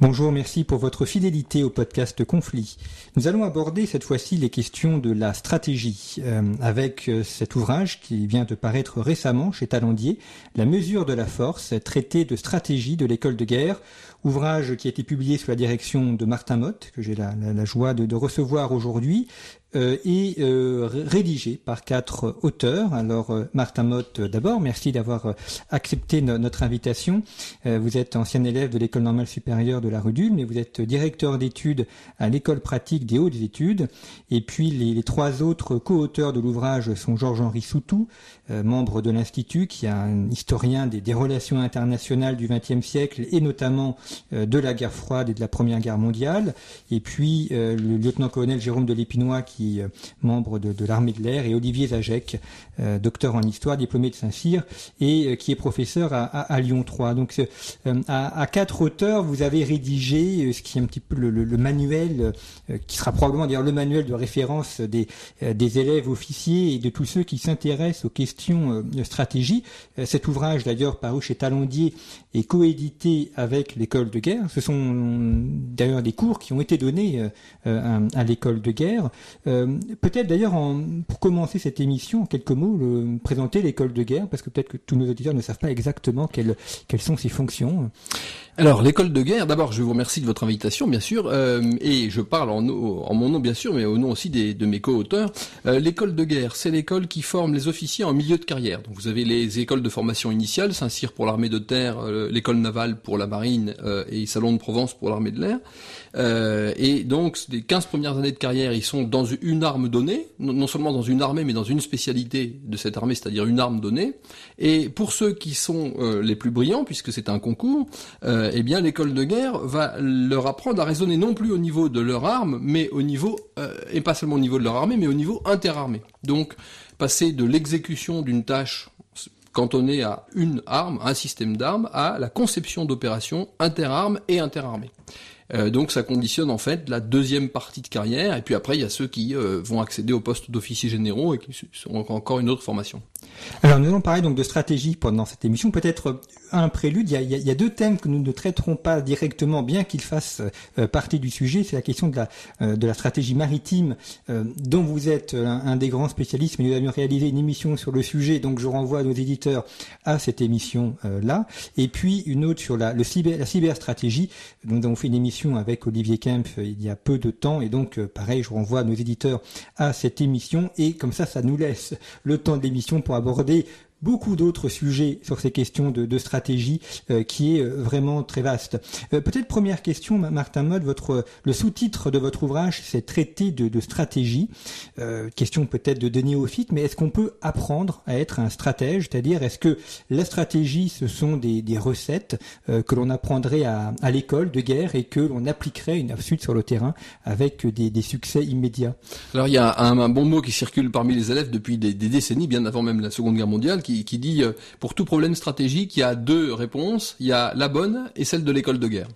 Bonjour, merci pour votre fidélité au podcast Conflit. Nous allons aborder cette fois-ci les questions de la stratégie euh, avec euh, cet ouvrage qui vient de paraître récemment chez Talandier, La mesure de la force, traité de stratégie de l'école de guerre, ouvrage qui a été publié sous la direction de Martin Mott, que j'ai la, joie de recevoir aujourd'hui, euh, et euh, rédigé par quatre auteurs. Alors euh, Martin Mott d'abord, merci d'avoir euh, accepté no notre invitation. Euh, vous êtes ancien élève de l'école normale supérieure de la Rudule, mais vous êtes directeur d'études à l'école pratique des hautes études. Et puis les, les trois autres co-auteurs de l'ouvrage sont Georges-Henri Soutou, euh, membre de l'Institut, qui est un historien des, relations internationales du XXe siècle et notamment de la guerre froide et de la Première Guerre mondiale. Et puis le lieutenant-colonel Jérôme de l'Épinois qui euh, membre de, l'armée de l'air, et Olivier Zajek, euh, docteur en histoire, diplômé de Saint-Cyr, et euh, qui est professeur à, Lyon 3. Donc à, quatre auteurs, vous avez rédigé ce qui est un petit peu le manuel, qui sera probablement d'ailleurs le manuel de référence des, des élèves officiers et de tous ceux qui s'intéressent aux questions de stratégie. Cet ouvrage d'ailleurs paru chez Talandier est coédité avec l'école de guerre. Ce sont d'ailleurs des cours qui ont été donnés à l'école de guerre. Euh, peut-être d'ailleurs, pour commencer cette émission, en quelques mots, le, présenter l'école de guerre, parce que peut-être que tous nos auditeurs ne savent pas exactement quelles, quelles sont ses fonctions. Alors, l'école de guerre, d'abord, je vous remercie de votre invitation, bien sûr, euh, et je parle en, en, mon nom, bien sûr, mais au nom aussi des, de mes co-auteurs. Euh, l'école de guerre, c'est l'école qui forme les officiers en milieu de carrière. Donc, vous avez les écoles de formation initiale, Saint-Cyr pour l'armée de terre, euh, l'école navale pour la marine euh, et Salon de Provence pour l'armée de l'air. Euh, et donc, les 15 premières années de carrière, ils sont dans une arme donnée, non seulement dans une armée, mais dans une spécialité de cette armée, c'est-à-dire une arme donnée. Et pour ceux qui sont euh, les plus brillants, puisque c'est un concours, eh bien, l'école de guerre va leur apprendre à raisonner non plus au niveau de leur arme, mais au niveau, et pas seulement au niveau de leur armée, mais au niveau interarmée. Donc, passer de l'exécution d'une tâche cantonnée à une arme, un système d'armes, à la conception d'opérations interarmes et interarmées. Euh, donc ça conditionne en fait la deuxième partie de carrière, et puis après il y a ceux qui euh, vont accéder au poste d'officier généraux et qui sont encore une autre formation. Alors nous allons parler donc de stratégie pendant cette émission. Peut-être un prélude, il y, a, deux thèmes que nous ne traiterons pas directement, bien qu'ils fassent euh, partie du sujet. C'est la question de la, euh, de la stratégie maritime, euh, dont vous êtes un, des grands spécialistes, mais nous avions réalisé une émission sur le sujet, donc je renvoie nos éditeurs à cette émission-là. Et puis une autre sur la, le cyber, la cyberstratégie. Nous avons fait une émission avec Olivier Kemp il y a peu de temps, et donc pareil, je renvoie nos éditeurs à cette émission, et comme ça, ça nous laisse le temps de l'émission pour aborder beaucoup d'autres sujets sur ces questions de, de stratégie euh, qui est euh, vraiment très vaste. Euh, Peut-être première question, Martin Mode, votre le sous-titre de votre ouvrage, c'est traité de, de stratégie. Question peut-être de, de néophyte, mais est-ce qu'on peut apprendre à être un stratège? C'est-à-dire, est-ce que la stratégie, ce sont des, des recettes euh, que l'on apprendrait à, à l'école de guerre et que l'on appliquerait une sur le terrain avec des, des, succès immédiats? Alors il y a un, un, bon mot qui circule parmi les élèves depuis des, des décennies, bien avant même la Seconde Guerre mondiale, qui qui, dit euh, pour tout problème stratégique, il y a deux réponses. Il y a la bonne et celle de l'école de guerre.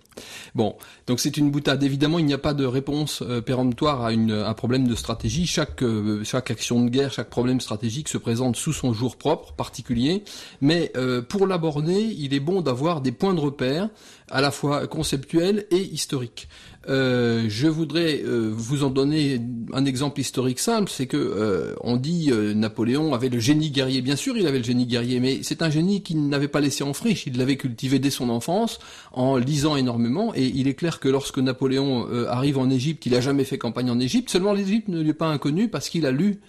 Bon, donc c'est une boutade. Évidemment, il n'y a pas de réponse euh, péremptoire à un problème de stratégie. Chaque, euh, chaque action de guerre, chaque problème stratégique se présente sous son jour propre, particulier. Mais pour l'aborder, il est bon d'avoir des points de repère à la fois conceptuels et historiques. Euh, je voudrais euh, vous en donner un exemple historique simple, c'est que euh, on dit Napoléon avait le génie guerrier. Bien sûr, il avait le génie guerrier, mais c'est un génie qu'il n'avait pas laissé en friche. Il l'avait cultivé dès son enfance en lisant énormément. Et il est clair que lorsque Napoléon arrive en Égypte, il a jamais fait campagne en Égypte. Seulement l'Égypte ne lui est pas inconnue parce qu'il a lu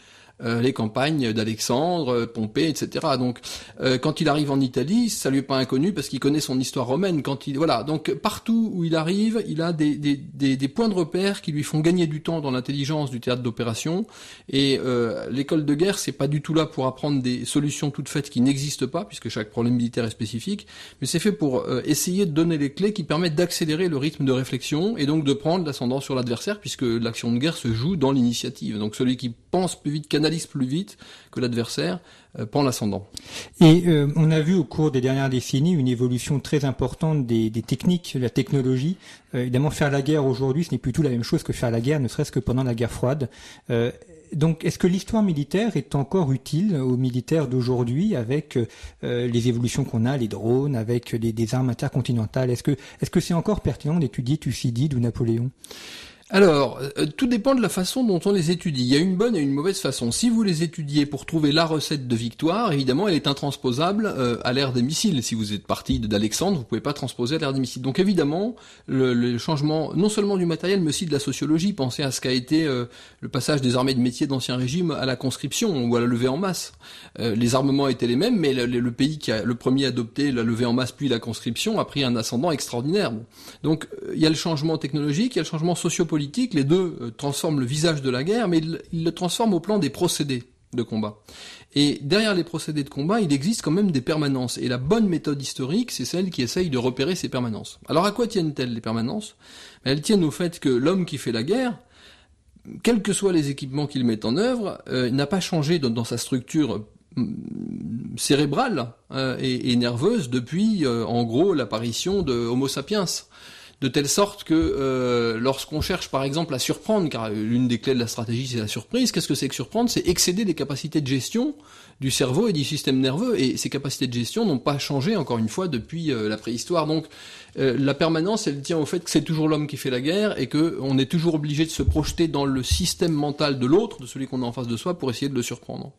les campagnes d'Alexandre, Pompée, etc. Donc, quand il arrive en Italie, ça lui est pas inconnu parce qu'il connaît son histoire romaine. Quand il voilà, donc partout où il arrive, il a des, des, des, des points de repère qui lui font gagner du temps dans l'intelligence du théâtre d'opération. Et l'école de guerre, c'est pas du tout là pour apprendre des solutions toutes faites qui n'existent pas, puisque chaque problème militaire est spécifique, mais c'est fait pour essayer de donner les clés qui permettent d'accélérer le rythme de réflexion et donc de prendre l'ascendant sur l'adversaire puisque l'action de guerre se joue dans l'initiative. Donc celui qui pense plus vite, plus vite que l'adversaire, euh, prend l'ascendant. Et euh, on a vu au cours des dernières décennies une évolution très importante des, des techniques, de la technologie. Euh, évidemment, faire la guerre aujourd'hui, ce n'est plus tout la même chose que faire la guerre, ne serait-ce que pendant la guerre froide donc, est-ce que l'histoire militaire est encore utile aux militaires d'aujourd'hui avec les évolutions qu'on a, les drones, avec des, armes intercontinentales? Est-ce que est-ce que c'est encore pertinent d'étudier Thucydide ou Napoléon? Alors, euh, tout dépend de la façon dont on les étudie. Il y a une bonne et une mauvaise façon. Si vous les étudiez pour trouver la recette de victoire, évidemment, elle est intransposable euh, à l'ère des missiles. Si vous êtes parti d'Alexandre, vous pouvez pas transposer à l'ère des missiles. Donc évidemment, le, changement non seulement du matériel, mais aussi de la sociologie. Pensez à ce qu'a été euh, le passage des armées de métier d'Ancien Régime à la conscription ou à la levée en masse. les armements étaient les mêmes, mais le, pays qui a le premier adopté la levée en masse puis la conscription a pris un ascendant extraordinaire. Donc il y a le changement technologique, il y a le changement sociopolitique les deux euh, transforment le visage de la guerre, mais ils, le transforment au plan des procédés de combat. Et derrière les procédés de combat, il existe quand même des permanences. Et la bonne méthode historique, c'est celle qui essaye de repérer ces permanences. Alors à quoi tiennent-elles les permanences? Elles tiennent au fait que l'homme qui fait la guerre, quels que soient les équipements qu'il met en œuvre, euh, n'a pas changé dans, sa structure mm, cérébrale euh, et, nerveuse depuis, en gros, l'apparition de Homo sapiens de telle sorte que euh, lorsqu'on cherche par exemple à surprendre, car l'une des clés de la stratégie c'est la surprise, qu'est-ce que c'est que surprendre? C'est excéder les capacités de gestion du cerveau et du système nerveux, et ces capacités de gestion n'ont pas changé encore une fois depuis euh, la préhistoire. Donc euh, la permanence, elle tient au fait que c'est toujours l'homme qui fait la guerre et que on est toujours obligé de se projeter dans le système mental de l'autre, de celui qu'on a en face de soi, pour essayer de le surprendre.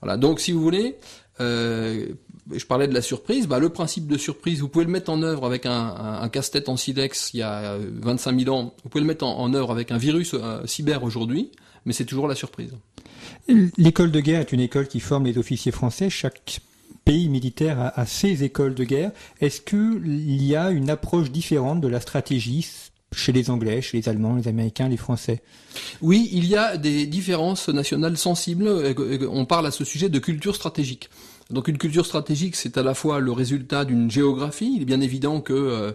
Voilà. Donc si vous voulez, euh, je parlais de la surprise, bah, le principe de surprise, vous pouvez le mettre en œuvre avec un, casse-tête en silex il y a 25 000 ans, vous pouvez le mettre en, œuvre avec un virus euh, cyber aujourd'hui, mais c'est toujours la surprise. L'école de guerre est une école qui forme les officiers français. Chaque pays militaire a, a ses écoles de guerre. Est-ce qu'il y a une approche différente de la stratégie chez les Anglais, chez les Allemands, les Américains, les Français? Oui, il y a des différences nationales sensibles. On parle à ce sujet de culture stratégique. Donc une culture stratégique, c'est à la fois le résultat d'une géographie. Il est bien évident que euh,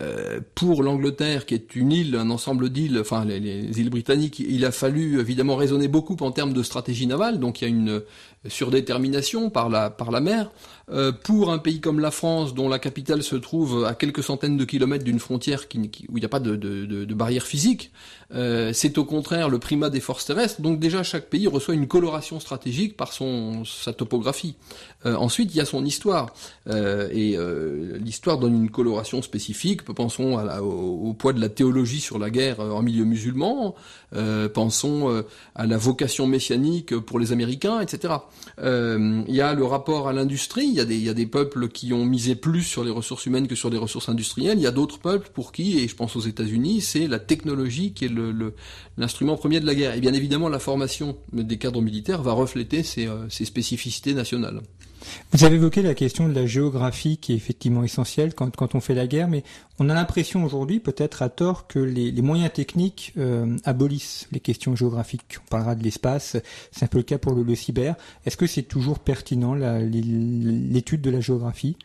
euh, pour l'Angleterre, qui est une île, un ensemble d'îles, enfin les, les, îles britanniques, il a fallu évidemment raisonner beaucoup en termes de stratégie navale. Donc il y a une surdétermination par la par la mer. Euh, pour un pays comme la France, dont la capitale se trouve à quelques centaines de kilomètres d'une frontière qui, où il n'y a pas de, barrière physique, euh, c'est au contraire le primat des forces terrestres. Donc déjà, chaque pays reçoit une coloration stratégique par son sa topographie. Euh, ensuite, il y a son histoire. Euh, et euh, l'histoire donne une coloration spécifique. Pensons au, poids de la théologie sur la guerre en milieu musulman. pensons à la vocation messianique pour les Américains, etc. il y a le rapport à l'industrie il y, a des, y a des peuples qui ont misé plus sur les ressources humaines que sur les ressources industrielles. Il y a d'autres peuples pour qui, et je pense aux États-Unis, c'est la technologie qui est le, premier de la guerre. Et bien évidemment, la formation des cadres militaires va refléter ces, euh, spécificités nationales. Vous avez évoqué la question de la géographie qui est effectivement essentielle quand, on fait la guerre, mais on a l'impression aujourd'hui, peut-être à tort, que les, moyens techniques euh, abolissent les questions géographiques. On parlera de l'espace, c'est un peu le cas pour le cyber. Est-ce que c'est toujours pertinent l'étude de la géographie?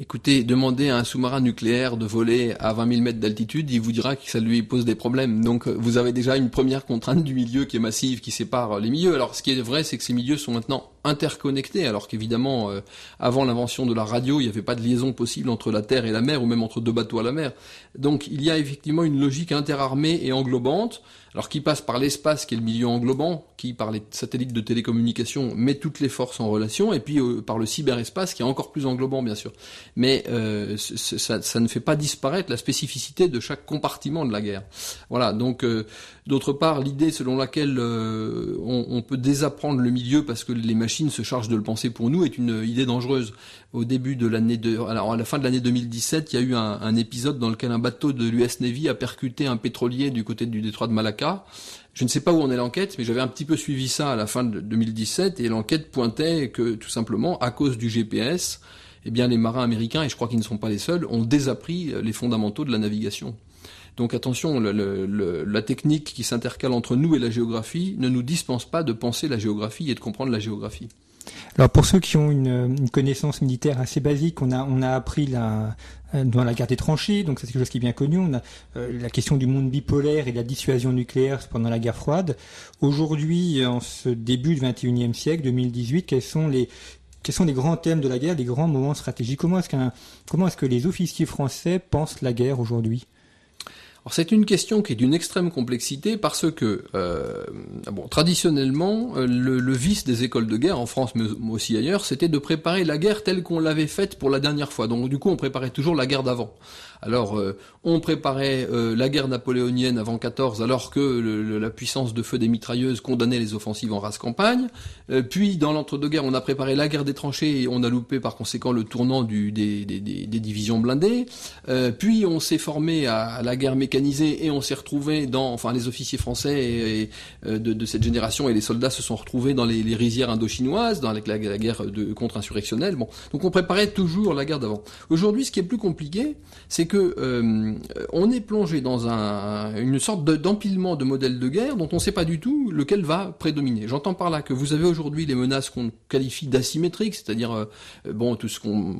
Écoutez, demandez à un sous-marin nucléaire de voler à 20 000 mètres d'altitude, il vous dira que ça lui pose des problèmes. Donc vous avez déjà une première contrainte du milieu qui est massive, qui sépare les milieux. Alors ce qui est vrai, c'est que ces milieux sont maintenant interconnectés, alors qu'évidemment, euh, avant l'invention de la radio, il n'y avait pas de liaison possible entre la Terre et la mer, ou même entre deux bateaux à la mer. Donc il y a effectivement une logique interarmée et englobante alors qui passe par l'espace qui est le milieu englobant, qui par les satellites de télécommunication met toutes les forces en relation, et puis euh, par le cyberespace qui est encore plus englobant bien sûr. Mais euh, ça, ça, ne fait pas disparaître la spécificité de chaque compartiment de la guerre. Voilà, donc D'autre part, l'idée selon laquelle euh, on, peut désapprendre le milieu parce que les machines Chine se charge de le penser pour nous, est une idée dangereuse. Au début de l'année alors à la fin de l'année 2017, il y a eu un, un épisode dans lequel un bateau de l'US Navy a percuté un pétrolier du côté du détroit de Malacca. Je ne sais pas où en est l'enquête, mais j'avais un petit peu suivi ça à la fin de 2017 et l'enquête pointait que tout simplement, à cause du GPS, eh bien les marins américains, et je crois qu'ils ne sont pas les seuls, ont désappris les fondamentaux de la navigation. Donc attention, la technique qui s'intercale entre nous et la géographie ne nous dispense pas de penser la géographie et de comprendre la géographie. Alors pour ceux qui ont une, connaissance militaire assez basique, on a appris euh, dans la guerre des tranchées, donc c'est quelque chose qui est bien connu. On a euh, la question du monde bipolaire et de la dissuasion nucléaire pendant la guerre froide. Aujourd'hui, en ce début du 21e siècle, 2018, quels sont les quels sont les grands thèmes de la guerre, les grands moments stratégiques? Comment est-ce que les officiers français pensent la guerre aujourd'hui? C'est une question qui est d'une extrême complexité parce que, euh, traditionnellement, euh, le, vice des écoles de guerre en France, mais aussi ailleurs, c'était de préparer la guerre telle qu'on l'avait faite pour la dernière fois. Donc du coup, on préparait toujours la guerre d'avant. Alors, euh, on préparait euh, la guerre napoléonienne avant 14, alors que la puissance de feu des mitrailleuses condamnait les offensives en race campagne. Euh, puis, dans l'entre-deux-guerres, on a préparé la guerre des tranchées et on a loupé par conséquent le tournant du, des, des, des, divisions blindées. puis, on s'est formé à, la guerre mécanisée et on s'est retrouvé dans, enfin, les officiers français et, de, de, cette génération et les soldats se sont retrouvés dans les, les rizières indochinoises, dans la, la guerre de contre-insurrectionnelle. Bon, donc on préparait toujours la guerre d'avant. Aujourd'hui, ce qui est plus compliqué, c'est que euh, on est plongé dans un, une sorte d'empilement de modèles de guerre dont on ne sait pas du tout lequel va prédominer. J'entends par là que vous avez aujourd'hui les menaces qu'on qualifie d'asymétriques, c'est-à-dire euh, bon tout ce qu'on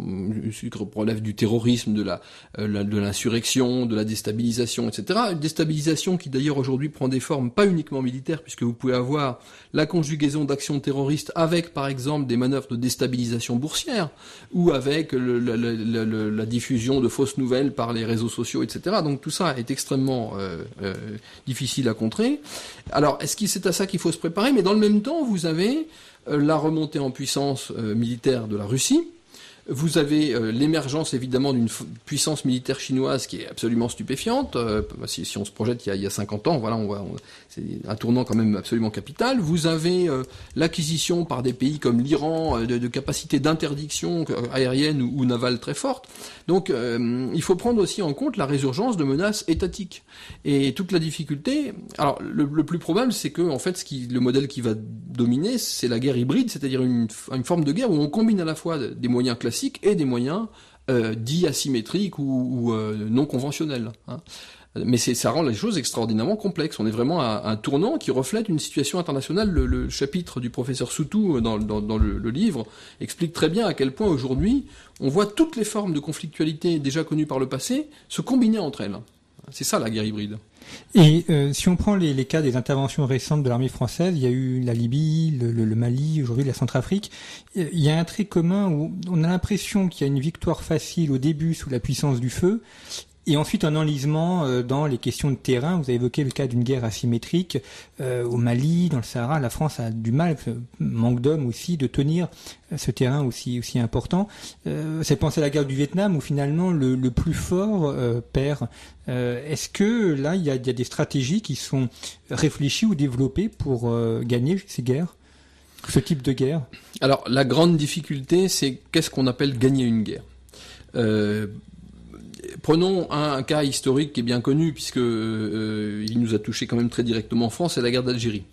relève du terrorisme, de la euh, de l'insurrection, de la déstabilisation, etc. Une déstabilisation qui d'ailleurs aujourd'hui prend des formes pas uniquement militaires, puisque vous pouvez avoir la conjugaison d'actions terroristes avec par exemple des manœuvres de déstabilisation boursière ou avec la, la, la diffusion de fausses nouvelles par les réseaux sociaux, etc. Donc tout ça est extrêmement euh, euh, difficile à contrer. Alors, est-ce que c'est à ça qu'il faut se préparer? Mais dans le même temps, vous avez euh, la remontée en puissance militaire de la Russie, vous avez euh, l'émergence évidemment d'une puissance militaire chinoise qui est absolument stupéfiante. Euh, si, on se projette il y, a, il y a 50 ans, voilà, on voit, c'est un tournant quand même absolument capital. Vous avez euh, l'acquisition par des pays comme l'Iran de, capacités d'interdiction aérienne ou, ou, navale très fortes. Donc, il faut prendre aussi en compte la résurgence de menaces étatiques et toute la difficulté. Alors, le, plus probable, c'est que en fait, le modèle qui va dominer, c'est la guerre hybride, c'est-à-dire une forme de guerre où on combine à la fois des moyens classiques et des moyens euh, dits asymétriques ou, euh, non conventionnels. Hein. Mais ça rend les choses extraordinairement complexes. On est vraiment à un tournant qui reflète une situation internationale. Le, chapitre du professeur Soutou dans, le, livre explique très bien à quel point aujourd'hui on voit toutes les formes de conflictualité déjà connues par le passé se combiner entre elles. C'est ça la guerre hybride. Et euh, si on prend les, cas des interventions récentes de l'armée française, il y a eu la Libye, le, Mali, aujourd'hui la Centrafrique, il y a un trait commun où on a l'impression qu'il y a une victoire facile au début sous la puissance du feu, et ensuite un enlisement euh, dans les questions de terrain. Vous avez évoqué le cas d'une guerre asymétrique euh, au Mali, dans le Sahara. La France a du mal, manque d'hommes aussi, de tenir ce terrain aussi aussi important. Euh, c'est penser à la guerre du Vietnam où finalement le, plus fort perd. Est-ce que là il y a, des stratégies qui sont réfléchies ou développées pour gagner ces guerres, ce type de guerre? Alors la grande difficulté, c'est qu'est-ce qu'on appelle gagner une guerre? Euh, prenons un, cas historique qui est bien connu, puisque euh, il nous a touché quand même très directement en France, c'est la guerre d'Algérie.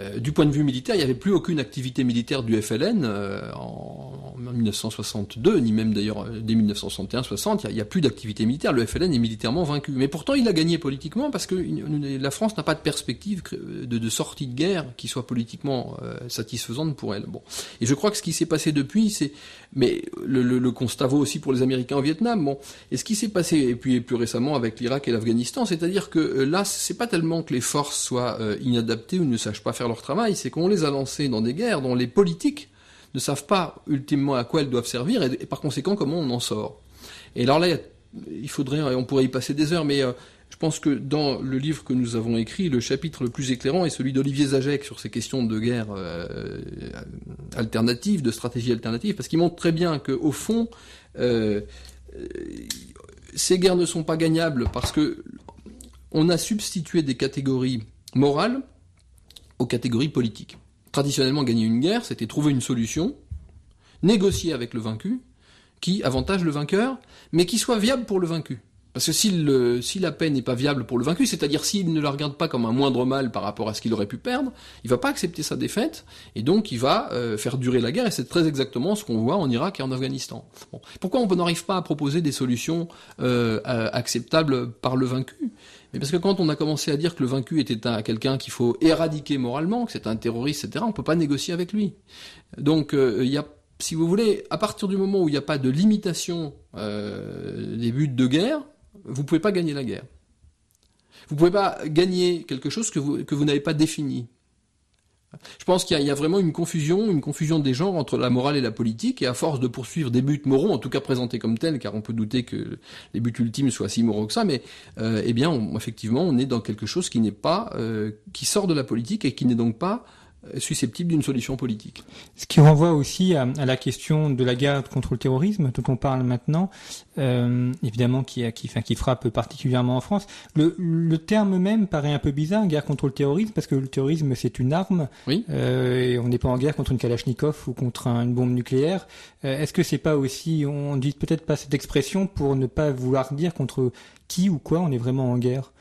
Euh, du point de vue militaire, il n'y avait plus aucune activité militaire du FLN euh, en, 1962, ni même d'ailleurs euh, dès 1961-60. Il n'y a, plus d'activité militaire. Le FLN est militairement vaincu. Mais pourtant, il a gagné politiquement parce que la France n'a pas de perspective de, sortie de guerre qui soit politiquement satisfaisante pour elle. Bon. Et je crois que ce qui s'est passé depuis, c'est, mais le, constat vaut aussi pour les Américains au Vietnam. Bon. Et ce qui s'est passé, et puis plus récemment avec l'Irak et l'Afghanistan, c'est-à-dire que là, c'est pas tellement que les forces soient inadaptées ou ne sachent pas faire leur travail, c'est qu'on les a lancés dans des guerres dont les politiques ne savent pas ultimement à quoi elles doivent servir et, par conséquent comment on en sort. Et alors là, il faudrait, on pourrait y passer des heures, mais euh, je pense que dans le livre que nous avons écrit, le chapitre le plus éclairant est celui d'Olivier Zajek sur ces questions de guerre euh, alternative, de stratégie alternative, parce qu'il montre très bien qu'au fond, euh, ces guerres ne sont pas gagnables parce que on a substitué des catégories morales aux catégories politiques. traditionnellement gagner une guerre, c'était trouver une solution, négocier avec le vaincu, qui avantage le vainqueur, mais qui soit viable pour le vaincu. Parce que si, la paix n'est pas viable pour le vaincu, c'est-à-dire s'il ne la regarde pas comme un moindre mal par rapport à ce qu'il aurait pu perdre, il va pas accepter sa défaite, et donc il va euh, faire durer la guerre, et c'est très exactement ce qu'on voit en Irak et en Afghanistan. Pourquoi on n'arrive pas à proposer des solutions euh, acceptables par le vaincu? Mais parce que quand on a commencé à dire que le vaincu était quelqu'un qu'il faut éradiquer moralement, que c'est un terroriste, etc., on peut pas négocier avec lui. Donc euh, y a si vous voulez, à partir du moment où il n'y a pas de limitation des buts de guerre, vous ne pouvez pas gagner la guerre. Vous ne pouvez pas gagner quelque chose que vous n'avez pas défini. Je pense qu'il y, a vraiment une confusion, une confusion des genres entre la morale et la politique, et à force de poursuivre des buts moraux, en tout cas présentés comme tels, car on peut douter que les buts ultimes soient si moraux que ça, mais euh, eh bien, effectivement, on est dans quelque chose qui n'est pas, euh, qui sort de la politique et qui n'est donc pas susceptible d'une solution politique. Ce qui renvoie aussi à, la question de la guerre contre le terrorisme dont on parle maintenant, euh, évidemment qui, qui, enfin, qui frappe particulièrement en France. Le, le, terme même paraît un peu bizarre, guerre contre le terrorisme, parce que le terrorisme c'est une arme, oui. euh, et on n'est pas en guerre contre une Kalachnikov ou contre une bombe nucléaire. Euh, Est-ce que c'est pas aussi, on dit peut-être pas cette expression pour ne pas vouloir dire contre qui ou quoi on est vraiment en guerre?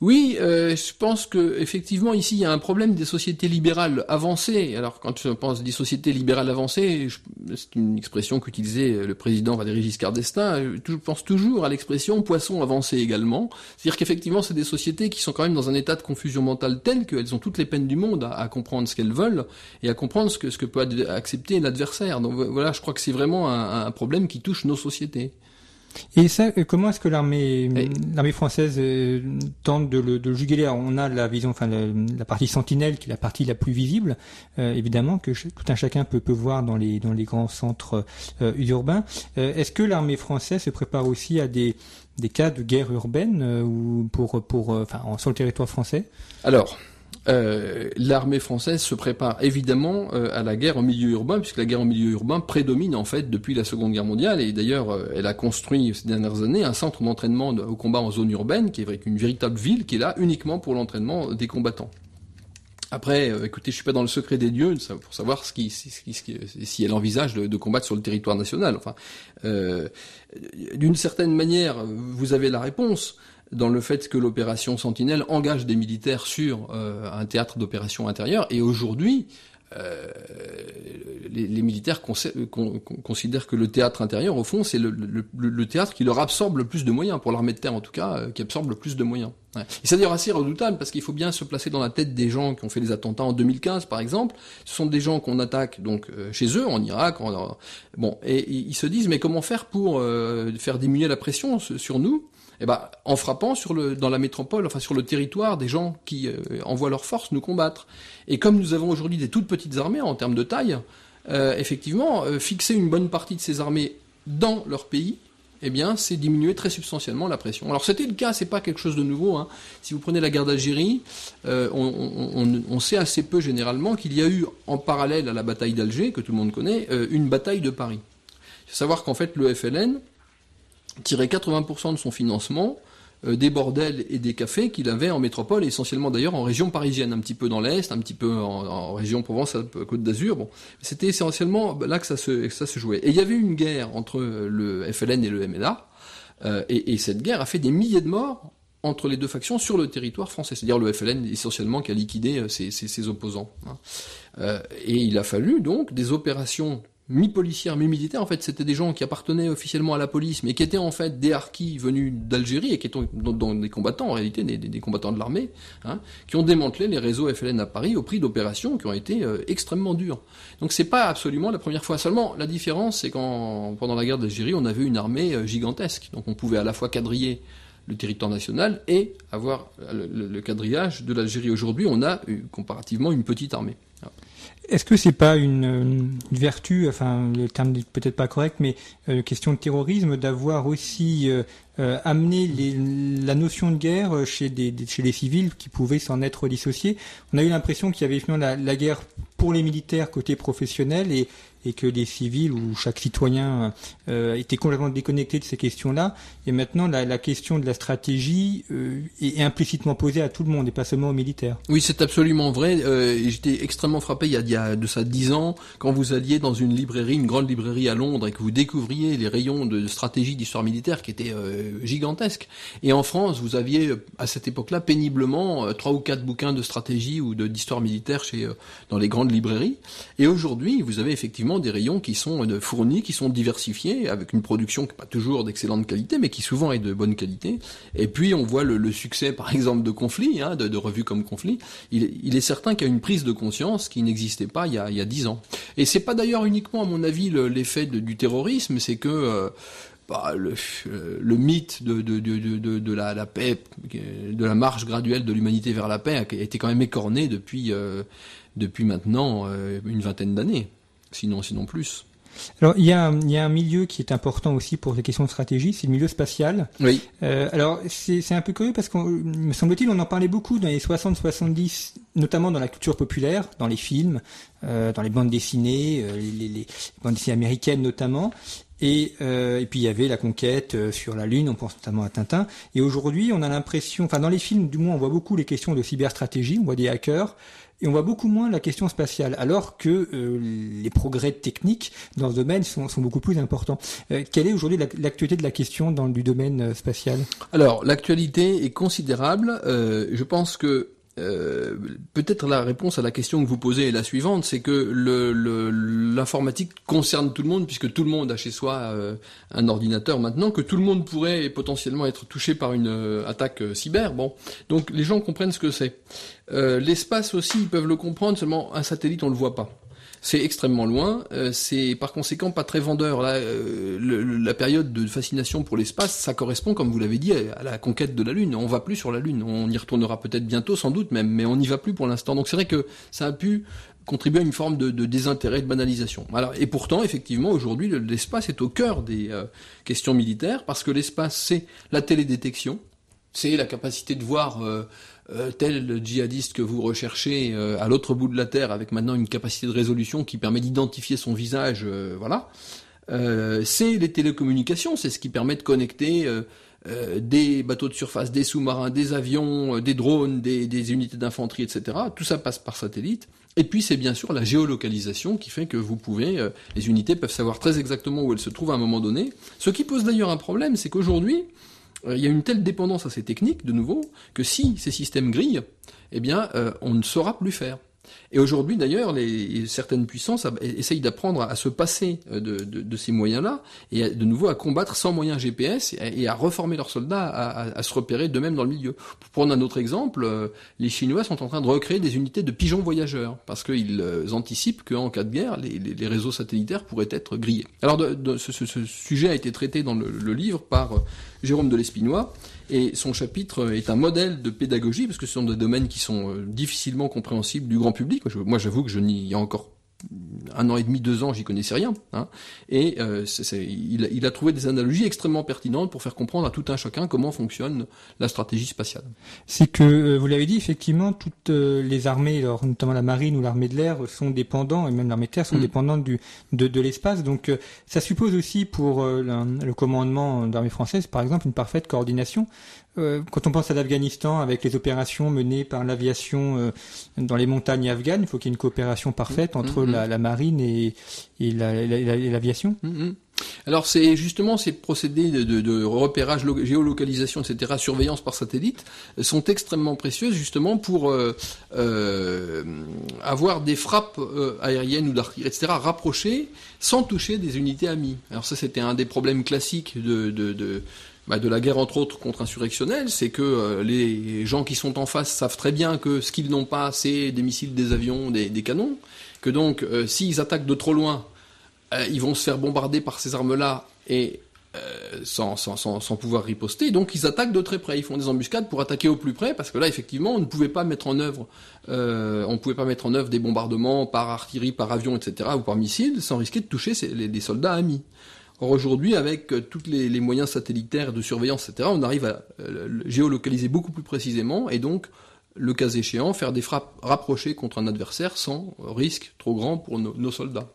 Oui, euh, je pense que effectivement ici il y a un problème des sociétés libérales avancées. Alors quand je pense des sociétés libérales avancées, c'est une expression qu'utilisait le président Valéry Giscard d'Estaing. Je pense toujours à l'expression poisson avancé également. C'est-à-dire qu'effectivement c'est des sociétés qui sont quand même dans un état de confusion mentale tel qu'elles ont toutes les peines du monde à, comprendre ce qu'elles veulent et à comprendre ce que peut accepter l'adversaire. Donc voilà, je crois que c'est vraiment un problème qui touche nos sociétés. Et ça, euh, comment est-ce que l'armée l'armée française euh, tente de le, de juguler? On a la vision, enfin la, partie sentinelle qui est la partie la plus visible, euh, évidemment que tout un chacun peut, peut voir dans les dans les grands centres urbains. est-ce que l'armée française se prépare aussi à des des cas de guerre urbaine ou pour pour enfin sur le territoire français? Alors, euh, l'armée française se prépare évidemment euh, à la guerre en milieu urbain, puisque la guerre en milieu urbain prédomine en fait depuis la Seconde Guerre mondiale, et d'ailleurs euh, elle a construit ces dernières années un centre d'entraînement au combat en zone urbaine, qui est une véritable ville, qui est là uniquement pour l'entraînement des combattants. Après, écoutez, je suis pas dans le secret des dieux pour savoir si elle envisage de, de, combattre sur le territoire national. Enfin, d'une certaine manière, vous avez la réponse dans le fait que l'opération Sentinelle engage des militaires sur euh, un théâtre d'opération intérieure. Et aujourd'hui, euh, les, les, militaires considèrent que le théâtre intérieur, au fond, c'est le, le, le, théâtre qui leur absorbe le plus de moyens, pour l'armée de terre en tout cas, euh, qui absorbe le plus de moyens. Et c'est d'ailleurs assez redoutable, parce qu'il faut bien se placer dans la tête des gens qui ont fait les attentats en 2015, par exemple. Ce sont des gens qu'on attaque donc euh, chez eux, en Irak. En, bon, et, ils se disent, mais comment faire pour faire diminuer la pression sur nous? Eh ben, en frappant sur le, dans la métropole, enfin sur le territoire, des gens qui euh, envoient leurs forces nous combattre. Et comme nous avons aujourd'hui des toutes petites armées en termes de taille, euh, effectivement, euh, fixer une bonne partie de ces armées dans leur pays, eh bien, c'est diminuer très substantiellement la pression. Alors c'était le cas, c'est pas quelque chose de nouveau. Hein. Si vous prenez la guerre d'Algérie, on, sait assez peu généralement qu'il y a eu en parallèle à la bataille d'Alger, que tout le monde connaît, une bataille de Paris. Il faut savoir qu'en fait le FLN tirait 80% de son financement euh, des bordels et des cafés qu'il avait en métropole, essentiellement d'ailleurs en région parisienne, un petit peu dans l'Est, un petit peu en, région Provence-Côte d'Azur. Bon, c'était essentiellement là que ça, se, ça se jouait. Et il y avait une guerre entre le FLN et le MNA, euh, et, et, cette guerre a fait des milliers de morts entre les deux factions sur le territoire français. C'est-à-dire le FLN essentiellement qui a liquidé euh, ses, ses, ses opposants. Hein. Euh, et il a fallu donc des opérations mi-policières, mi-militaires. En fait, c'était des gens qui appartenaient officiellement à la police, mais qui étaient en fait des harkis venus d'Algérie et qui étaient dans, des combattants, en réalité, des, combattants de l'armée, hein, qui ont démantelé les réseaux FLN à Paris au prix d'opérations qui ont été euh, extrêmement dures. Donc c'est pas absolument la première fois. Seulement, la différence, c'est qu'en pendant la guerre d'Algérie, on avait une armée euh, gigantesque. Donc on pouvait à la fois quadriller le territoire national et avoir le quadrillage de l'Algérie. Aujourd'hui, on a comparativement une petite armée. Est-ce que c'est pas une, vertu, enfin le terme n'est peut-être pas correct, mais euh, question de terrorisme, d'avoir aussi euh, euh, amené la notion de guerre chez, des, chez les civils qui pouvaient s'en être dissociés? On a eu l'impression qu'il y avait finalement la, la, guerre pour les militaires côté professionnel et, et que les civils ou chaque citoyen euh, était complètement déconnecté de ces questions-là. Et maintenant, la, question de la stratégie euh, est, implicitement posée à tout le monde et pas seulement aux militaires. Oui, c'est absolument vrai. Euh, J'étais extrêmement frappé il y, a, de ça dix ans quand vous alliez dans une librairie, une grande librairie à Londres, et que vous découvriez les rayons de stratégie d'histoire militaire qui étaient euh, gigantesques. Et en France, vous aviez à cette époque-là péniblement trois ou quatre bouquins de stratégie ou d'histoire militaire chez dans les grandes librairies. Et aujourd'hui, vous avez effectivement des rayons qui sont euh, fournis, qui sont diversifiés, avec une production qui n'est pas toujours d'excellente qualité, mais qui souvent est de bonne qualité. Et puis on voit le, succès, par exemple, de conflits, hein, de, revues comme conflits. Il, est certain qu'il y a une prise de conscience qui n'existait pas il y a, dix ans. Et c'est pas d'ailleurs uniquement, à mon avis, l'effet du terrorisme, c'est que euh, bah, le, le, mythe de, la, paix, de la marche graduelle de l'humanité vers la paix a été quand même écorné depuis, euh, maintenant euh, une vingtaine d'années, sinon, sinon plus. Alors il y, a, il y a un milieu qui est important aussi pour les questions de stratégie, c'est le milieu spatial. Oui. Euh, alors c'est un peu curieux parce qu'on me semble-t-il on en parlait beaucoup dans les 60-70, notamment dans la culture populaire, dans les films, euh, dans les bandes dessinées, euh, les, les, les, bandes dessinées américaines notamment. Et, et puis il y avait la conquête sur la Lune, on pense notamment à Tintin. Et aujourd'hui, on a l'impression, enfin dans les films, du moins, on voit beaucoup les questions de cyberstratégie, on voit des hackers, et on voit beaucoup moins la question spatiale, alors que euh, les progrès techniques dans ce domaine sont, beaucoup plus importants. Euh, quelle est aujourd'hui l'actualité de la question dans du domaine euh, spatial? Alors l'actualité est considérable. Euh, je pense que euh, peut-être la réponse à la question que vous posez est la suivante, c'est que l'informatique concerne tout le monde, puisque tout le monde a chez soi euh, un ordinateur maintenant, que tout le monde pourrait potentiellement être touché par une euh, attaque euh, cyber. Bon, donc les gens comprennent ce que c'est. L'espace aussi, ils peuvent le comprendre, seulement un satellite, on le voit pas c'est extrêmement loin. Euh, c'est par conséquent pas très vendeur. Là, euh, le, la période de fascination pour l'espace, ça correspond, comme vous l'avez dit, à la conquête de la Lune. On va plus sur la Lune. On y retournera peut-être bientôt, sans doute même, mais on n'y va plus pour l'instant. Donc c'est vrai que ça a pu contribuer à une forme de, de désintérêt, de banalisation. Alors, et pourtant, effectivement, aujourd'hui, l'espace est au cœur des euh, questions militaires, parce que l'espace, c'est la télédétection, c'est la capacité de voir euh, euh, tel djihadiste que vous recherchez euh, à l'autre bout de la terre, avec maintenant une capacité de résolution qui permet d'identifier son visage, euh, voilà. c'est les télécommunications, c'est ce qui permet de connecter des bateaux de surface, des sous-marins, des avions, des drones, des, des unités d'infanterie, etc. Tout ça passe par satellite. Et puis c'est bien sûr la géolocalisation qui fait que vous pouvez, les unités peuvent savoir très exactement où elles se trouvent à un moment donné. Ce qui pose d'ailleurs un problème, c'est qu'aujourd'hui, euh, il y a une telle dépendance à ces techniques, de nouveau, que si ces systèmes grillent, eh bien, euh, on ne saura plus faire. Et aujourd'hui, d'ailleurs, certaines puissances essayent d'apprendre à, se passer euh, de, de, de ces moyens-là et de nouveau à combattre sans moyens GPS et, à reformer leurs soldats à, à, se repérer d'eux-mêmes dans le milieu. Pour prendre un autre exemple, euh, les Chinois sont en train de recréer des unités de pigeons voyageurs parce qu'ils euh, anticipent qu'en cas de guerre, les, les, réseaux satellitaires pourraient être grillés. Alors, de, ce, ce, sujet a été traité dans le, le livre par Jérôme de l'Espinois et son chapitre est un modèle de pédagogie, parce que ce sont des domaines qui sont euh, difficilement compréhensibles du grand public. Moi, j'avoue que je n'y ai encore un an et demi, deux ans, j'y connaissais rien. Hein. Et euh, c est, c est, il, il, a trouvé des analogies extrêmement pertinentes pour faire comprendre à tout un chacun comment fonctionne la stratégie spatiale. C'est que, euh, vous l'avez dit, effectivement, toutes euh, les armées, alors, notamment la marine ou l'armée de l'air, sont dépendants, et même l'armée de terre, sont mmh. dépendantes du, de, de l'espace. Donc euh, ça suppose aussi pour euh, le, le commandement d'armée française, par exemple, une parfaite coordination. Euh, quand on pense à l'Afghanistan, avec les opérations menées par l'aviation euh, dans les montagnes afghanes, il faut qu'il y ait une coopération parfaite entre mmh, la, la, marine et, et l'aviation. La, mmh. Alors c'est justement ces procédés de, de, de, repérage, géolocalisation, etc., surveillance par satellite, sont extrêmement précieuses justement pour euh, euh, avoir des frappes euh, aériennes ou d'artillerie, etc., rapprochées sans toucher des unités amies. Alors ça c'était un des problèmes classiques de, de bah, de la guerre entre autres contre-insurrectionnelle, c'est que euh, les gens qui sont en face savent très bien que ce qu'ils n'ont pas, c'est des missiles, des avions, des, canons, que donc euh, s'ils attaquent de trop loin, euh, ils vont se faire bombarder par ces armes-là et sans, sans, sans, pouvoir riposter, donc ils attaquent de très près, ils font des embuscades pour attaquer au plus près, parce que là effectivement on ne pouvait pas mettre en œuvre, on pouvait pas mettre en œuvre des bombardements par artillerie, par avion, etc., ou par missile, sans risquer de toucher les, les soldats amis. Or aujourd'hui, avec euh, tous les, moyens satellitaires de surveillance, etc., on arrive à euh, géolocaliser beaucoup plus précisément et donc, le cas échéant, faire des frappes rapprochées contre un adversaire sans risque trop grand pour nos soldats.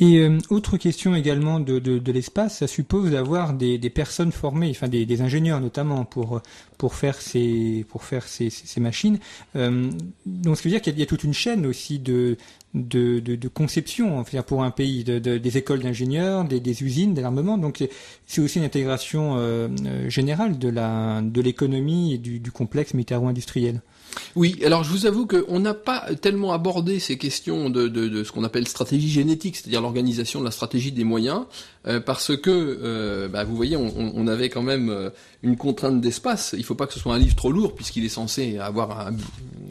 Et euh, autre question également de, de, de l'espace, ça suppose d'avoir des, des, personnes formées, enfin des, des, ingénieurs notamment pour pour faire ces pour faire ces, ces, machines. Euh, donc ce qui veut dire qu'il y, a toute une chaîne aussi de de, de, de conception, enfin, pour un pays, de, des écoles d'ingénieurs, des, des, usines, de l'armement. Donc c'est aussi une intégration euh, générale de la de l'économie et du, du complexe militaro-industriel. Oui, alors je vous avoue qu'on n'a pas tellement abordé ces questions de, ce qu'on appelle stratégie génétique, c'est-à-dire l'organisation de la stratégie des moyens, euh, parce que, euh, bah, vous voyez, on, avait quand même euh, une contrainte d'espace. Il ne faut pas que ce soit un livre trop lourd, puisqu'il est censé avoir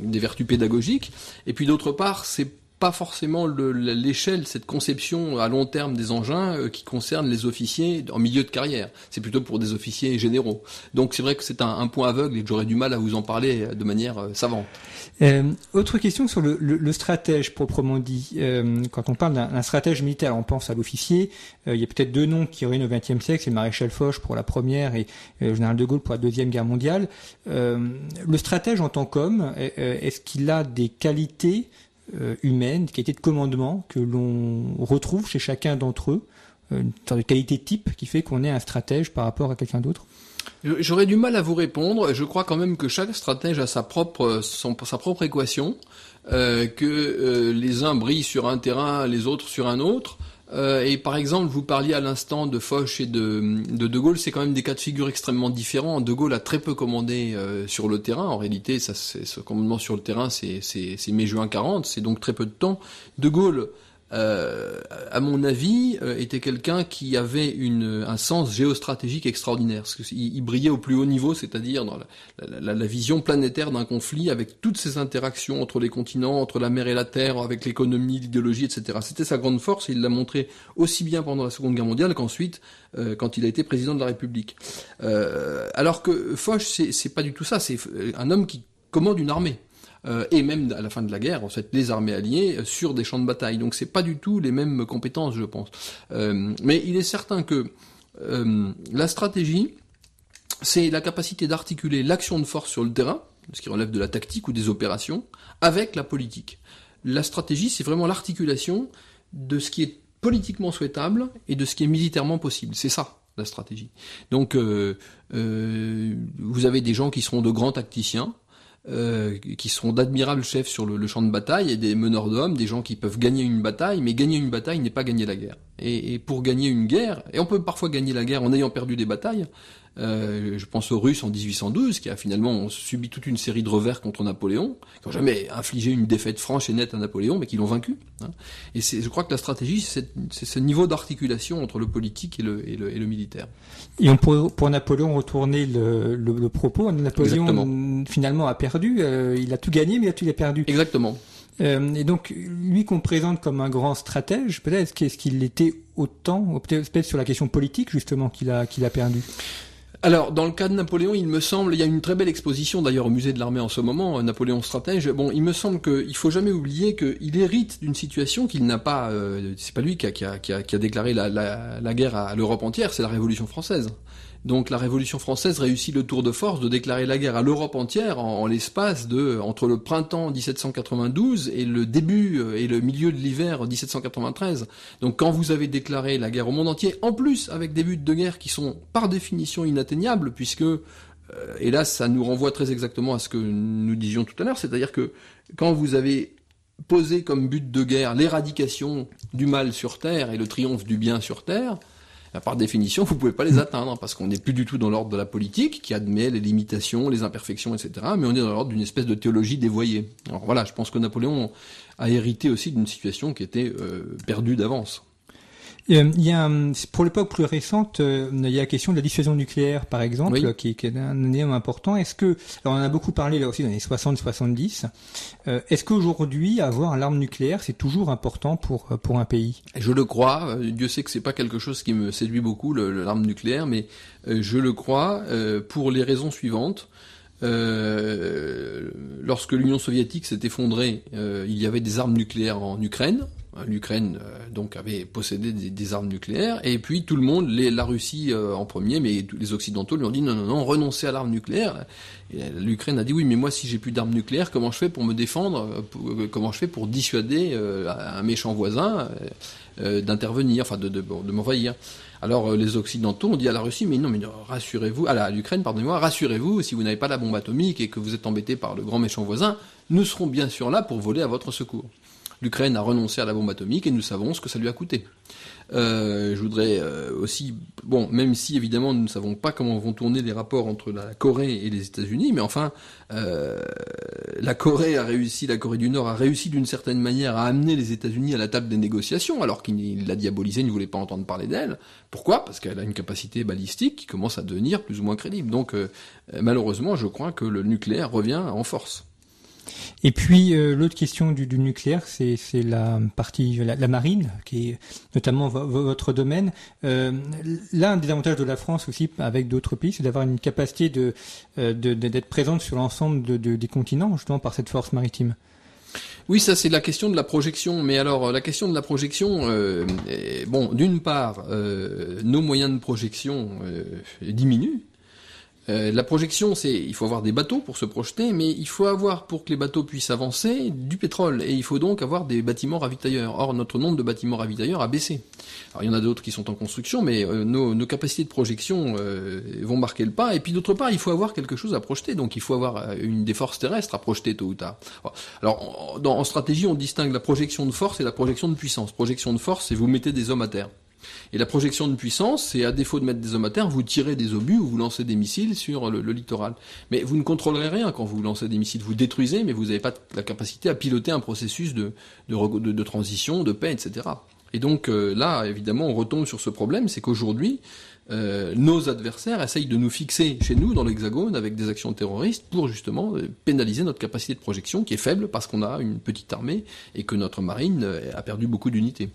des vertus pédagogiques. Et puis d'autre part, c'est pas forcément l'échelle, cette conception à long terme des engins euh, qui concerne les officiers en milieu de carrière. C'est plutôt pour des officiers généraux. Donc c'est vrai que c'est un, point aveugle et que j'aurais du mal à vous en parler euh, de manière euh, savante. autre question sur le, le, stratège proprement dit. quand on parle d'un stratège militaire, on pense à l'officier. il y a peut-être deux noms qui reviennent au XXe siècle, c'est le maréchal Foch pour la première et le général de Gaulle pour la deuxième guerre mondiale. le stratège en tant qu'homme, est-ce qu'il a des qualités euh, humaine, des qualités de commandement que l'on retrouve chez chacun d'entre eux, euh, une sorte de qualité type qui fait qu'on est un stratège par rapport à quelqu'un d'autre J'aurais du mal à vous répondre. Je crois quand même que chaque stratège a sa propre, sa propre équation, euh, que euh, les uns brillent sur un terrain, les autres sur un autre. Euh, et par exemple, vous parliez à l'instant de Foch et de de, de Gaulle, c'est quand même des cas de figure extrêmement différents. De Gaulle a très peu commandé euh, sur le terrain. En réalité, ça, ce commandement sur le terrain, c'est mai-juin 40, c'est donc très peu de temps. De Gaulle euh, à mon avis, euh, était quelqu'un qui avait une, un sens géostratégique extraordinaire. Parce il brillait au plus haut niveau, c'est-à-dire dans la, vision planétaire d'un conflit, avec toutes ces interactions entre les continents, entre la mer et la terre, avec l'économie, l'idéologie, etc. C'était sa grande force, et il l'a montré aussi bien pendant la Seconde Guerre mondiale qu'ensuite, euh, quand il a été président de la République. alors que Foch, c'est pas du tout ça, c'est un homme qui commande une armée. Euh, et même à la fin de la guerre, en fait, les armées alliées euh, sur des champs de bataille. Donc c'est pas du tout les mêmes compétences, je pense. Euh, mais il est certain que la stratégie, c'est la capacité d'articuler l'action de force sur le terrain, ce qui relève de la tactique ou des opérations, avec la politique. La stratégie, c'est vraiment l'articulation de ce qui est politiquement souhaitable et de ce qui est militairement possible. C'est ça, la stratégie. Donc, vous avez des gens qui seront de grands tacticiens, euh, qui seront d'admirables chefs sur le, champ de bataille et des meneurs d'hommes, des gens qui peuvent gagner une bataille, mais gagner une bataille n'est pas gagner la guerre. Et, pour gagner une guerre, et on peut parfois gagner la guerre en ayant perdu des batailles, euh, je pense aux Russes en 1812, qui a finalement subi toute une série de revers contre Napoléon, qui n'ont jamais infligé une défaite franche et nette à Napoléon, mais qui l'ont vaincu. Hein. Et je crois que la stratégie, c'est ce niveau d'articulation entre le politique et le, et le, et le, militaire. Et on pourrait pour Napoléon retourner le, propos. Napoléon Exactement. finalement a perdu, euh, il a tout gagné, mais il a tout perdu. Exactement. Euh, et donc, lui qu'on présente comme un grand stratège, peut-être est-ce qu'il était autant, peut-être sur la question politique justement qu'il a qu'il a perdu? Alors, dans le cas de Napoléon, il me semble, il y a une très belle exposition d'ailleurs au musée de l'armée en ce moment, euh, Napoléon stratège. Bon, il me semble qu'il faut jamais oublier qu'il hérite d'une situation qu'il n'a pas. Euh, c'est pas lui qui a, déclaré la, la, la guerre à l'Europe entière, c'est la Révolution française. Donc la Révolution française réussit le tour de force de déclarer la guerre à l'Europe entière en, l'espace de entre le printemps 1792 et le début euh, et le milieu de l'hiver 1793. Donc quand vous avez déclaré la guerre au monde entier, en plus avec des buts de guerre qui sont par définition inatteignables, puisque euh, et là ça nous renvoie très exactement à ce que nous disions tout à l'heure, c'est-à-dire que quand vous avez posé comme but de guerre l'éradication du mal sur Terre et le triomphe du bien sur Terre, par définition, vous pouvez pas les atteindre parce qu'on n'est plus du tout dans l'ordre de la politique qui admet les limitations, les imperfections, etc. Mais on est dans l'ordre d'une espèce de théologie dévoyée. Alors voilà, je pense que Napoléon a hérité aussi d'une situation qui était euh, perdue d'avance. Euh, il y a, pour l'époque plus récente, euh, il y a la question de la dissuasion nucléaire, par exemple, qui, qui, est un élément important. Est-ce que, alors on en a beaucoup parlé là aussi dans les 60-70, euh, est-ce qu'aujourd'hui, avoir l'arme nucléaire, c'est toujours important pour, pour un pays? Je le crois. Dieu sait que c'est pas quelque chose qui me séduit beaucoup, l'arme nucléaire, mais je le crois pour les raisons suivantes. Euh, lorsque l'Union soviétique s'est effondrée, euh, il y avait des armes nucléaires en Ukraine. L'Ukraine donc avait possédé des, armes nucléaires et puis tout le monde, la Russie en premier, mais les Occidentaux lui ont dit non non non renoncez à l'arme nucléaire. L'Ukraine a dit oui mais moi si j'ai plus d'armes nucléaires comment je fais pour me défendre, comment je fais pour dissuader un méchant voisin d'intervenir, enfin de, m'envahir? Alors euh, les Occidentaux ont dit à la Russie, mais non, mais rassurez-vous, à l'Ukraine, pardonnez-moi, rassurez-vous, si vous n'avez pas la bombe atomique et que vous êtes embêté par le grand méchant voisin, nous serons bien sûr là pour voler à votre secours. L'Ukraine a renoncé à la bombe atomique et nous savons ce que ça lui a coûté. Euh, je voudrais euh, aussi, bon, même si évidemment nous ne savons pas comment vont tourner les rapports entre la Corée et les États-Unis, mais enfin, euh, la Corée a réussi, la Corée du Nord a réussi d'une certaine manière à amener les États-Unis à la table des négociations, alors qu'il l'a diabolisé, il ne voulait pas entendre parler d'elle. Pourquoi? Parce qu'elle a une capacité balistique qui commence à devenir plus ou moins crédible. Donc, malheureusement, je crois que le nucléaire revient en force. Et puis euh, l'autre question du, nucléaire, c'est la partie la, marine, qui est notamment votre domaine. Euh, L'un des avantages de la France aussi, avec d'autres pays, c'est d'avoir une capacité de euh, d'être présente sur l'ensemble de, des continents, justement par cette force maritime. Oui, ça c'est la question de la projection. Mais alors la question de la projection, euh, bon, d'une part, nos moyens de projection diminuent. Euh, la projection, c'est il faut avoir des bateaux pour se projeter, mais il faut avoir pour que les bateaux puissent avancer du pétrole, et il faut donc avoir des bâtiments ravitailleurs. Or, notre nombre de bâtiments ravitailleurs a baissé. Alors, il y en a d'autres qui sont en construction, mais euh, nos, capacités de projection euh, vont marquer le pas. Et puis, d'autre part, il faut avoir quelque chose à projeter, donc il faut avoir une des forces terrestres à projeter tôt ou tard. Alors, en stratégie, on distingue la projection de force et la projection de puissance. Projection de force, c'est vous mettez des hommes à terre. Et la projection de puissance, c'est à défaut de mettre des hommes à terre, vous tirez des obus ou vous lancez des missiles sur le, littoral. Mais vous ne contrôlerez rien quand vous lancez des missiles. Vous détruisez, mais vous n'avez pas la capacité à piloter un processus de, transition, de paix, etc. Et donc euh, là, évidemment, on retombe sur ce problème, c'est qu'aujourd'hui, euh, nos adversaires essayent de nous fixer chez nous, dans l'Hexagone, avec des actions terroristes, pour justement euh, pénaliser notre capacité de projection, qui est faible parce qu'on a une petite armée et que notre marine a perdu beaucoup d'unités.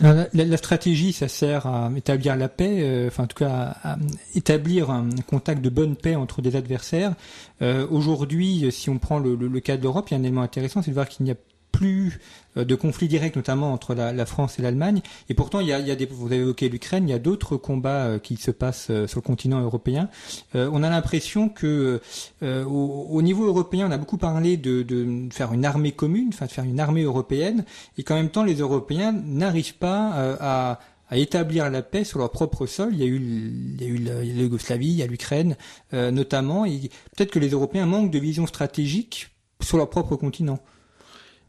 La, stratégie, ça sert à établir la paix, euh, enfin en tout cas à, établir un contact de bonne paix entre des adversaires. Euh, aujourd'hui, si on prend le, le cas de l'Europe, il y a un élément intéressant, c'est de voir qu'il n'y a plus euh, de conflits directs, notamment entre la, France et l'Allemagne. Et pourtant, il y a, des, vous avez évoqué l'Ukraine, il y a d'autres combats euh, qui se passent euh, sur le continent européen. on a l'impression que au, niveau européen, on a beaucoup parlé de, faire une armée commune, enfin de faire une armée européenne, et qu'en même temps, les Européens n'arrivent pas à établir la paix sur leur propre sol. Il y a eu, la Yougoslavie, il y a l'Ukraine notamment, peut-être que les Européens manquent de vision stratégique sur leur propre continent.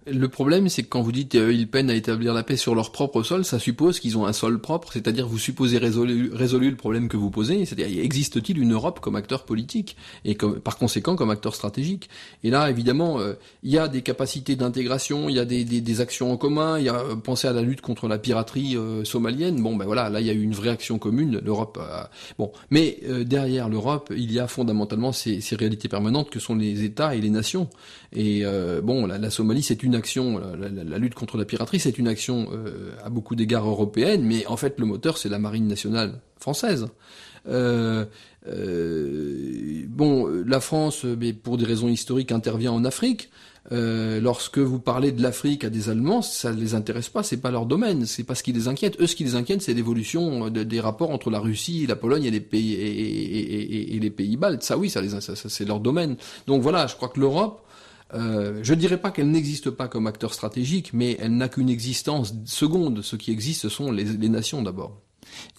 Le problème, c'est que quand vous dites qu'ils ils peinent à établir la paix sur leur propre sol, ça suppose qu'ils ont un sol propre, c'est-à-dire vous supposez résolu, résolu le problème que vous posez, c'est-à-dire existe-t-il une Europe comme acteur politique et comme, par conséquent comme acteur stratégique? Et là, évidemment, euh, il y a des capacités d'intégration, il y a des, des, actions en commun, il y a euh, pensez à la lutte contre la piraterie euh, somalienne. Bon, ben voilà, là il y a eu une vraie action commune. L'Europe, bon, mais derrière l'Europe, il y a fondamentalement ces, ces, réalités permanentes que sont les États et les nations. Et bon, la Somalie, c'est une action, la, lutte contre la piraterie, c'est une action euh, à beaucoup d'égards européenne, mais en fait le moteur c'est la marine nationale française. Euh, euh, bon, la France, mais pour des raisons historiques, intervient en Afrique. lorsque vous parlez de l'Afrique à des Allemands, ça ne les intéresse pas, c'est pas leur domaine, c'est pas ce qui les inquiète. Eux, ce qui les inquiète, c'est l'évolution des rapports entre la Russie, la Pologne et les pays baltes. Ça, oui, ça c'est leur domaine. Donc voilà, je crois que l'Europe euh, je ne dirais pas qu'elle n'existe pas comme acteur stratégique, mais elle n'a qu'une existence seconde. Ce qui existe, ce sont les, nations d'abord.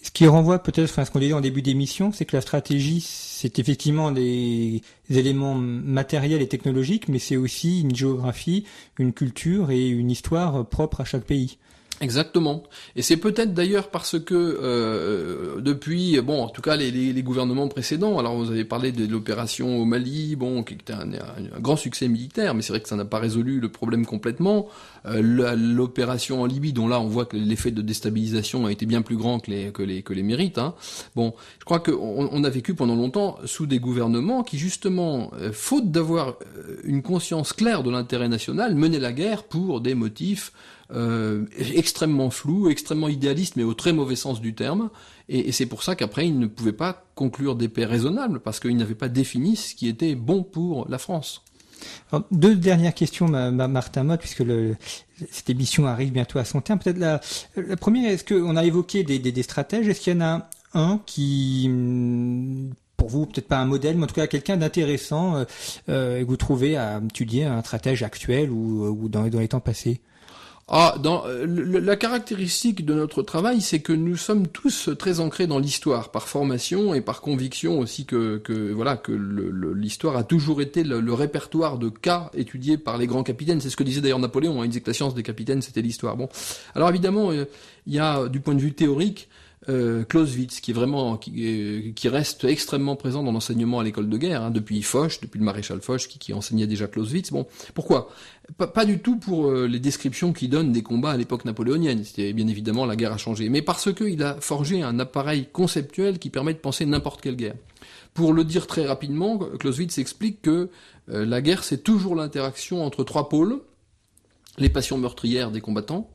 Ce qui renvoie peut-être à ce qu'on disait en début d'émission, c'est que la stratégie, c'est effectivement des éléments matériels et technologiques, mais c'est aussi une géographie, une culture et une histoire propre à chaque pays. Exactement. Et c'est peut-être d'ailleurs parce que euh, depuis, bon, en tout cas les, les, gouvernements précédents, alors vous avez parlé de l'opération au Mali, bon, qui était un, grand succès militaire, mais c'est vrai que ça n'a pas résolu le problème complètement. Euh, l'opération en Libye, dont là on voit que l'effet de déstabilisation a été bien plus grand que les que les que les mérites. Hein. Bon, je crois qu'on on a vécu pendant longtemps sous des gouvernements qui justement, euh, faute d'avoir euh, une conscience claire de l'intérêt national, menaient la guerre pour des motifs euh, extrêmement flou, extrêmement idéaliste, mais au très mauvais sens du terme. Et, c'est pour ça qu'après, il ne pouvait pas conclure des paix raisonnables, parce qu'il n'avait pas défini ce qui était bon pour la France. deux dernières questions, Martin Mott, puisque cette émission arrive bientôt à son terme. Peut-être la, première, est-ce qu'on a évoqué des, stratèges? Est-ce qu'il y en a un qui, pour vous, peut-être pas un modèle, mais en tout cas quelqu'un d'intéressant euh, euh, que vous trouvez à étudier un stratège actuel ou, dans les temps passés? Ah, dans, euh, la caractéristique de notre travail, c'est que nous sommes tous très ancrés dans l'histoire, par formation et par conviction aussi que, voilà que l'histoire a toujours été le, répertoire de cas étudiés par les grands capitaines. C'est ce que disait d'ailleurs Napoléon. Hein, il disait que la science des capitaines, c'était l'histoire. Bon, alors évidemment, il y a du point de vue théorique euh, Clausewitz, qui est vraiment qui, euh, qui, reste extrêmement présent dans l'enseignement à l'école de guerre, hein, depuis Foch, depuis le maréchal Foch, qui, qui enseignait déjà Clausewitz. Bon, pourquoi? Pas, du tout pour euh, les descriptions qu'il donne des combats à l'époque napoléonienne. C'était bien évidemment la guerre a changé, mais parce qu'il a forgé un appareil conceptuel qui permet de penser n'importe quelle guerre. Pour le dire très rapidement, Clausewitz explique que euh, la guerre c'est toujours l'interaction entre trois pôles les passions meurtrières des combattants,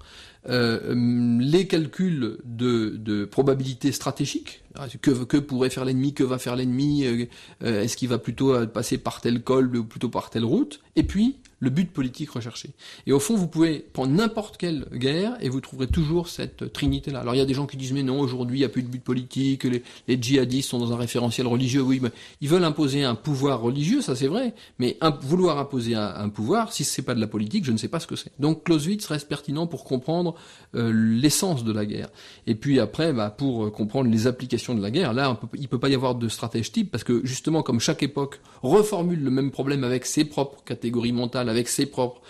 euh, les calculs de, de probabilité stratégique, que, que pourrait faire l'ennemi, que va faire l'ennemi, euh, euh, est-ce qu'il va plutôt passer par tel col ou plutôt par telle route, et puis le but politique recherché. Et au fond, vous pouvez prendre n'importe quelle guerre et vous trouverez toujours cette trinité-là. Alors il y a des gens qui disent mais non, aujourd'hui il n'y a plus de but politique, les, djihadistes sont dans un référentiel religieux. Oui, mais ils veulent imposer un pouvoir religieux, ça c'est vrai, mais vouloir imposer un, pouvoir, si c'est pas de la politique, je ne sais pas ce que c'est. Donc Clausewitz reste pertinent pour comprendre euh, l'essence de la guerre. Et puis après, bah, pour comprendre les applications de la guerre, là il il peut pas y avoir de stratège type parce que justement comme chaque époque reformule le même problème avec ses propres catégories mentales avec ses propres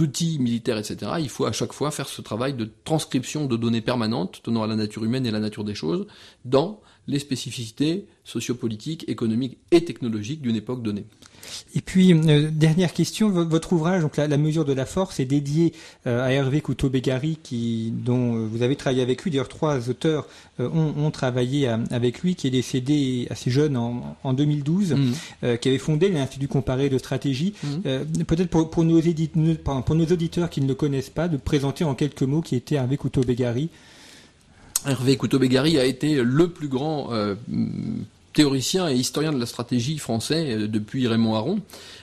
outils militaires, etc., il faut à chaque fois faire ce travail de transcription de données permanentes tenant à la nature humaine et la nature des choses dans les spécificités sociopolitiques, économiques et technologiques d'une époque donnée. Et puis, euh, dernière question, votre ouvrage, donc la, mesure de la force, est dédié euh, à Hervé Couteau-Bégari, qui, dont euh, vous avez travaillé avec lui. D'ailleurs, trois auteurs ont, travaillé avec lui, qui est décédé assez jeune en, en 2012, mmh. qui avait fondé l'Institut comparé de stratégie. Mmh. Peut-être pour, pour, nos auditeurs qui ne le connaissent pas, de présenter en quelques mots qui était Hervé Couteau-Bégari. Hervé Couteau-Bégari a été le plus grand théoricien et historien de la stratégie français euh, depuis Raymond Aron.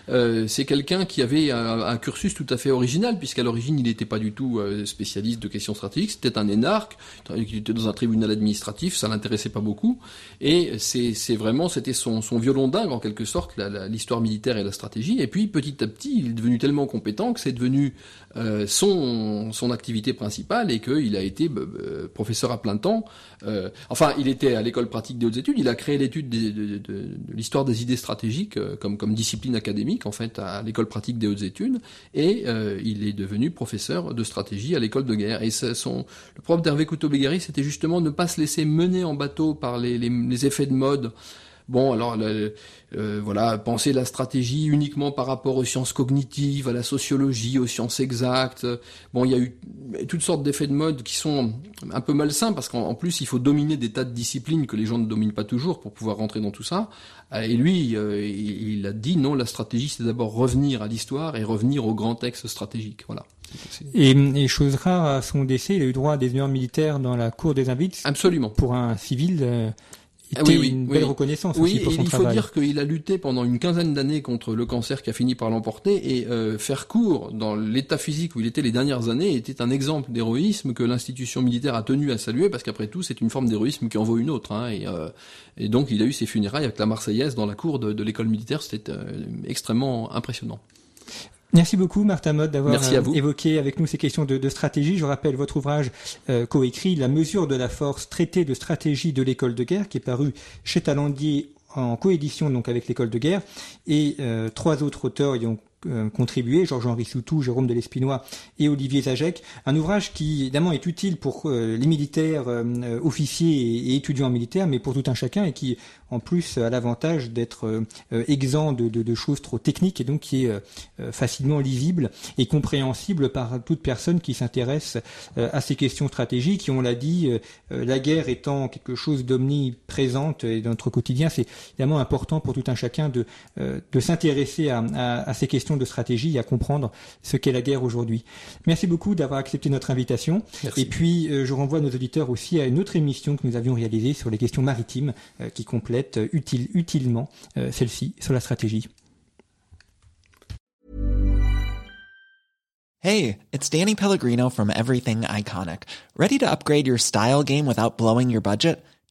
Euh, c'est quelqu'un qui avait un, cursus tout à fait original, puisqu'à l'origine il n'était pas du tout euh, spécialiste de questions stratégiques, c'était un énarque, il était dans un tribunal administratif, ça l'intéressait pas beaucoup, et c'est vraiment, c'était son, violon dingue en quelque sorte, l'histoire militaire et la stratégie, et puis petit à petit il est devenu tellement compétent que c'est devenu euh, son, son activité principale et qu'il a été professeur à plein temps. Enfin, il était à l'école pratique des hautes études. Il a créé l'étude de, l'histoire des idées stratégiques comme discipline académique en fait à l'école pratique des hautes études et il est devenu professeur de stratégie à l'école de guerre. Et le propre d'Hervé Couteau-Bégari, c'était justement ne pas se laisser mener en bateau par les effets de mode Bon, alors euh, voilà, penser la stratégie uniquement par rapport aux sciences cognitives, à la sociologie, aux sciences exactes. Bon, il y a eu toutes sortes d'effets de mode qui sont un peu malsains parce qu'en plus il faut dominer des tas de disciplines que les gens ne dominent pas toujours pour pouvoir rentrer dans tout ça. Et lui, euh, il a dit non, la stratégie c'est d'abord revenir à l'histoire et revenir aux grands textes stratégiques. Voilà. Et, et, chose rare, à son décès, il a eu droit à des honneurs militaires dans la cour des invites. Absolument. Pour un civil. Euh, oui, oui, une belle reconnaissance oui, aussi pour son il faut dire qu'il a lutté pendant une quinzaine d'années contre le cancer qui a fini par l'emporter et euh, faire court dans l'état physique où il était les dernières années était un exemple d'héroïsme que l'institution militaire a tenu à saluer parce qu'après tout c'est une forme d'héroïsme qui en vaut une autre hein, et, euh, et, donc il a eu ses funérailles avec la Marseillaise dans la cour de, de l'école militaire. C'était euh, extrêmement impressionnant. Merci beaucoup Martin Mode d'avoir euh, évoqué avec nous ces questions de, de, stratégie. Je rappelle votre ouvrage euh, coécrit La mesure de la force, traité de stratégie de l'école de guerre, qui est paru chez Talandier en coédition donc avec l'école de guerre, et euh, trois autres auteurs y ont contribué, Georges-Henri Soutou, Jérôme de l'Espinois et Olivier Zajek. Un ouvrage qui évidemment est utile pour euh, les militaires, euh, officiers et, étudiants militaires, mais pour tout un chacun et qui en plus a l'avantage d'être exempt de, de, de, choses trop techniques et donc qui est facilement lisible et compréhensible par toute personne qui s'intéresse à ces questions stratégiques. Et on l'a dit, la guerre étant quelque chose d'omniprésente dans notre quotidien, c'est évidemment important pour tout un chacun de, de s'intéresser à, à, à ces questions de stratégie et à comprendre ce qu'est la guerre aujourd'hui. Merci beaucoup d'avoir accepté notre invitation. Et puis, euh, je renvoie nos auditeurs aussi à une autre émission que nous avions réalisée sur les questions maritimes euh, qui complète euh, utile, utilement celle-ci sur la stratégie. Hey, it's Danny Pellegrino from Everything Iconic. Ready to upgrade your style game without blowing your budget?